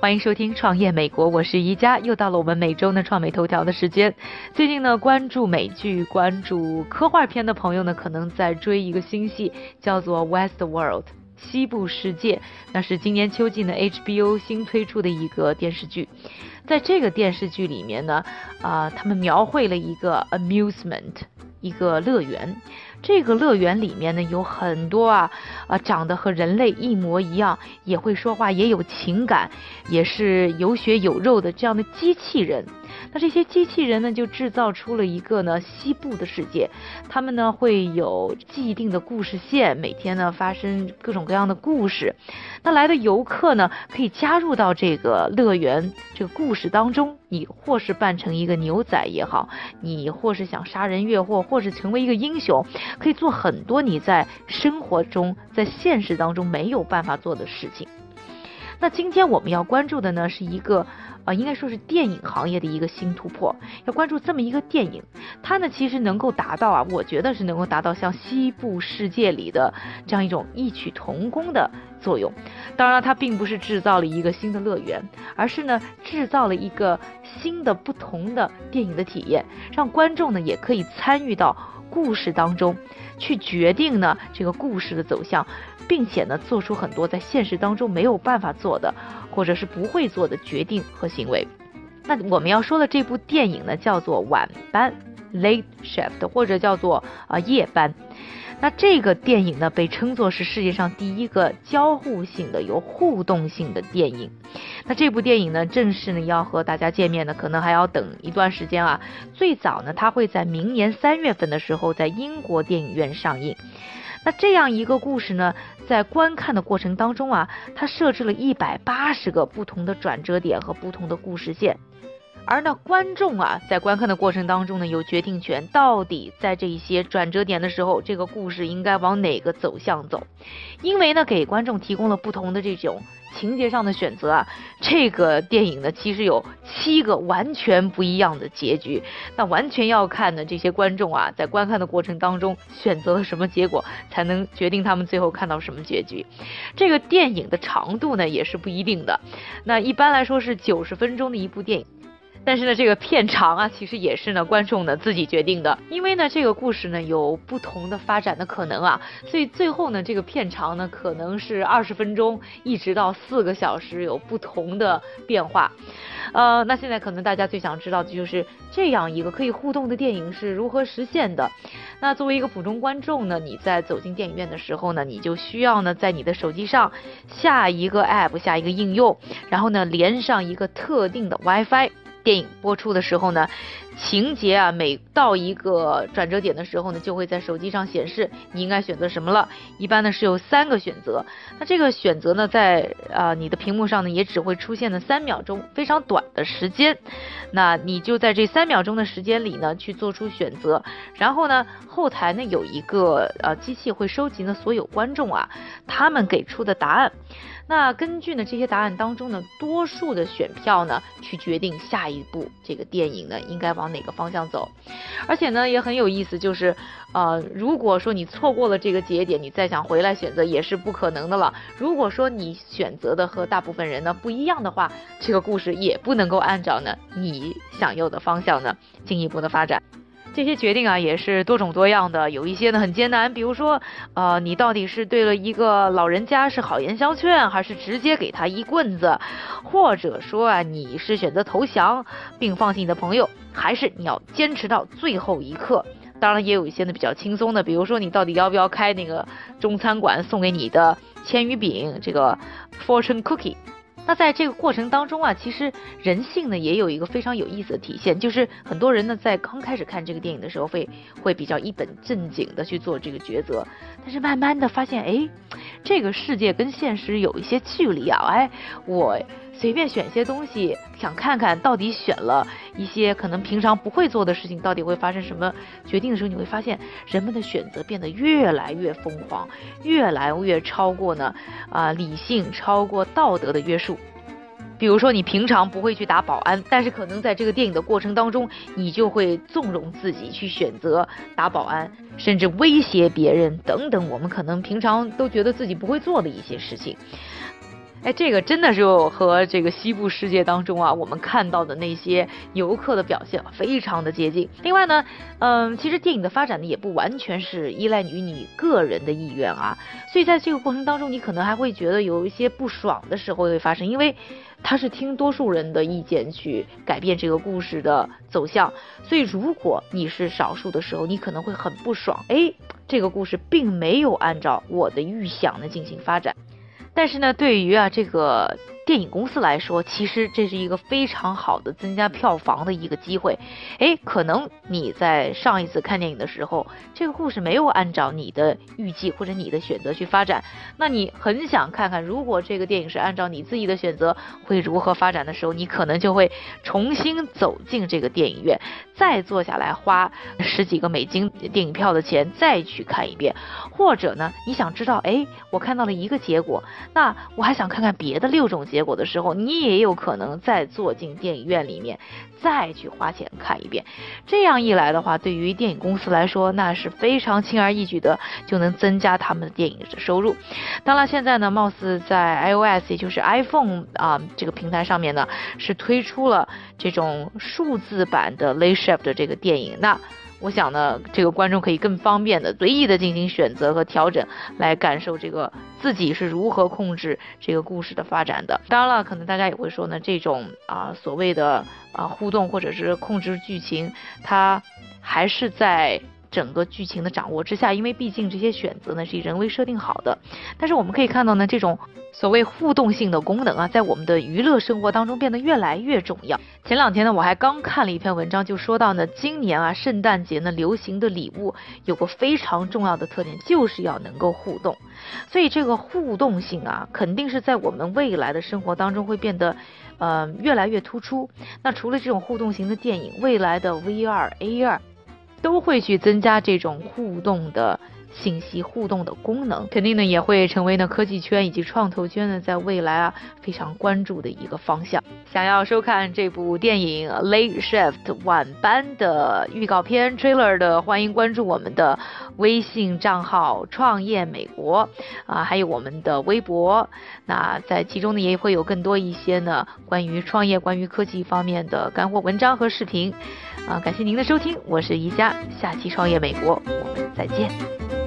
欢迎收听《创业美国》，我是宜家，又到了我们每周的创美头条的时间。最近呢，关注美剧、关注科幻片的朋友呢，可能在追一个新戏，叫做《West World》西部世界，那是今年秋季呢 HBO 新推出的一个电视剧。在这个电视剧里面呢，啊，他们描绘了一个 amusement，一个乐园。这个乐园里面呢，有很多啊啊长得和人类一模一样，也会说话，也有情感，也是有血有肉的这样的机器人。那这些机器人呢，就制造出了一个呢西部的世界。他们呢会有既定的故事线，每天呢发生各种各样的故事。那来的游客呢，可以加入到这个乐园这个故事当中。你或是扮成一个牛仔也好，你或是想杀人越货，或是成为一个英雄，可以做很多你在生活中、在现实当中没有办法做的事情。那今天我们要关注的呢，是一个。啊，应该说是电影行业的一个新突破。要关注这么一个电影，它呢其实能够达到啊，我觉得是能够达到像西部世界里的这样一种异曲同工的作用。当然了，它并不是制造了一个新的乐园，而是呢制造了一个新的不同的电影的体验，让观众呢也可以参与到故事当中，去决定呢这个故事的走向。并且呢，做出很多在现实当中没有办法做的，或者是不会做的决定和行为。那我们要说的这部电影呢，叫做《晚班》（Late Shift） 或者叫做啊夜班。那这个电影呢，被称作是世界上第一个交互性的、有互动性的电影。那这部电影呢，正式呢要和大家见面呢，可能还要等一段时间啊。最早呢，它会在明年三月份的时候在英国电影院上映。那这样一个故事呢，在观看的过程当中啊，它设置了一百八十个不同的转折点和不同的故事线，而呢，观众啊，在观看的过程当中呢，有决定权，到底在这一些转折点的时候，这个故事应该往哪个走向走，因为呢，给观众提供了不同的这种。情节上的选择啊，这个电影呢，其实有七个完全不一样的结局，那完全要看呢这些观众啊，在观看的过程当中选择了什么结果，才能决定他们最后看到什么结局。这个电影的长度呢，也是不一定的，那一般来说是九十分钟的一部电影。但是呢，这个片长啊，其实也是呢观众呢自己决定的，因为呢这个故事呢有不同的发展的可能啊，所以最后呢这个片长呢可能是二十分钟，一直到四个小时有不同的变化。呃，那现在可能大家最想知道的就是这样一个可以互动的电影是如何实现的。那作为一个普通观众呢，你在走进电影院的时候呢，你就需要呢在你的手机上下一个 app，下一个应用，然后呢连上一个特定的 WiFi。电影播出的时候呢，情节啊，每到一个转折点的时候呢，就会在手机上显示你应该选择什么了。一般呢是有三个选择，那这个选择呢，在啊你的屏幕上呢，也只会出现的三秒钟，非常短的时间。那你就在这三秒钟的时间里呢，去做出选择。然后呢，后台呢有一个呃机器会收集呢所有观众啊他们给出的答案。那根据呢这些答案当中呢，多数的选票呢，去决定下一部这个电影呢应该往哪个方向走，而且呢也很有意思，就是呃如果说你错过了这个节点，你再想回来选择也是不可能的了。如果说你选择的和大部分人呢不一样的话，这个故事也不能够按照呢你想要的方向呢进一步的发展。这些决定啊也是多种多样的，有一些呢很艰难，比如说，呃，你到底是对了一个老人家是好言相劝，还是直接给他一棍子，或者说啊你是选择投降并放弃你的朋友，还是你要坚持到最后一刻？当然也有一些呢比较轻松的，比如说你到底要不要开那个中餐馆送给你的千余饼，这个 fortune cookie。那在这个过程当中啊，其实人性呢也有一个非常有意思的体现，就是很多人呢在刚开始看这个电影的时候会会比较一本正经的去做这个抉择，但是慢慢的发现，哎，这个世界跟现实有一些距离啊，哎，我。随便选些东西，想看看到底选了一些可能平常不会做的事情，到底会发生什么决定的时候，你会发现人们的选择变得越来越疯狂，越来越超过呢啊理性，超过道德的约束。比如说，你平常不会去打保安，但是可能在这个电影的过程当中，你就会纵容自己去选择打保安，甚至威胁别人等等。我们可能平常都觉得自己不会做的一些事情。哎，这个真的是和这个西部世界当中啊，我们看到的那些游客的表现非常的接近。另外呢，嗯，其实电影的发展呢，也不完全是依赖于你个人的意愿啊，所以在这个过程当中，你可能还会觉得有一些不爽的时候会发生，因为他是听多数人的意见去改变这个故事的走向，所以如果你是少数的时候，你可能会很不爽，哎，这个故事并没有按照我的预想的进行发展。但是呢，对于啊这个电影公司来说，其实这是一个非常好的增加票房的一个机会。哎，可能你在上一次看电影的时候，这个故事没有按照你的预计或者你的选择去发展，那你很想看看，如果这个电影是按照你自己的选择会如何发展的时候，你可能就会重新走进这个电影院，再坐下来花十几个美金电影票的钱再去看一遍。或者呢，你想知道，哎，我看到了一个结果。那我还想看看别的六种结结果的时候，你也有可能再坐进电影院里面，再去花钱看一遍。这样一来的话，对于电影公司来说，那是非常轻而易举的就能增加他们的电影的收入。当然，现在呢，貌似在 iOS，也就是 iPhone 啊这个平台上面呢，是推出了这种数字版的 l a y Shift 的这个电影。那我想呢，这个观众可以更方便的、随意的进行选择和调整，来感受这个自己是如何控制这个故事的发展的。当然了，可能大家也会说呢，这种啊所谓的啊互动或者是控制剧情，它还是在。整个剧情的掌握之下，因为毕竟这些选择呢是以人为设定好的，但是我们可以看到呢，这种所谓互动性的功能啊，在我们的娱乐生活当中变得越来越重要。前两天呢，我还刚看了一篇文章，就说到呢，今年啊，圣诞节呢流行的礼物有个非常重要的特点，就是要能够互动。所以这个互动性啊，肯定是在我们未来的生活当中会变得，呃，越来越突出。那除了这种互动型的电影，未来的 VR、AR。都会去增加这种互动的信息互动的功能，肯定呢也会成为呢科技圈以及创投圈呢在未来啊非常关注的一个方向。想要收看这部电影《Late Shift》晚班的预告片 trailer 的，欢迎关注我们的微信账号“创业美国”啊，还有我们的微博。那在其中呢也会有更多一些呢关于创业、关于科技方面的干货文章和视频。啊，感谢您的收听，我是宜家，下期创业美国，我们再见。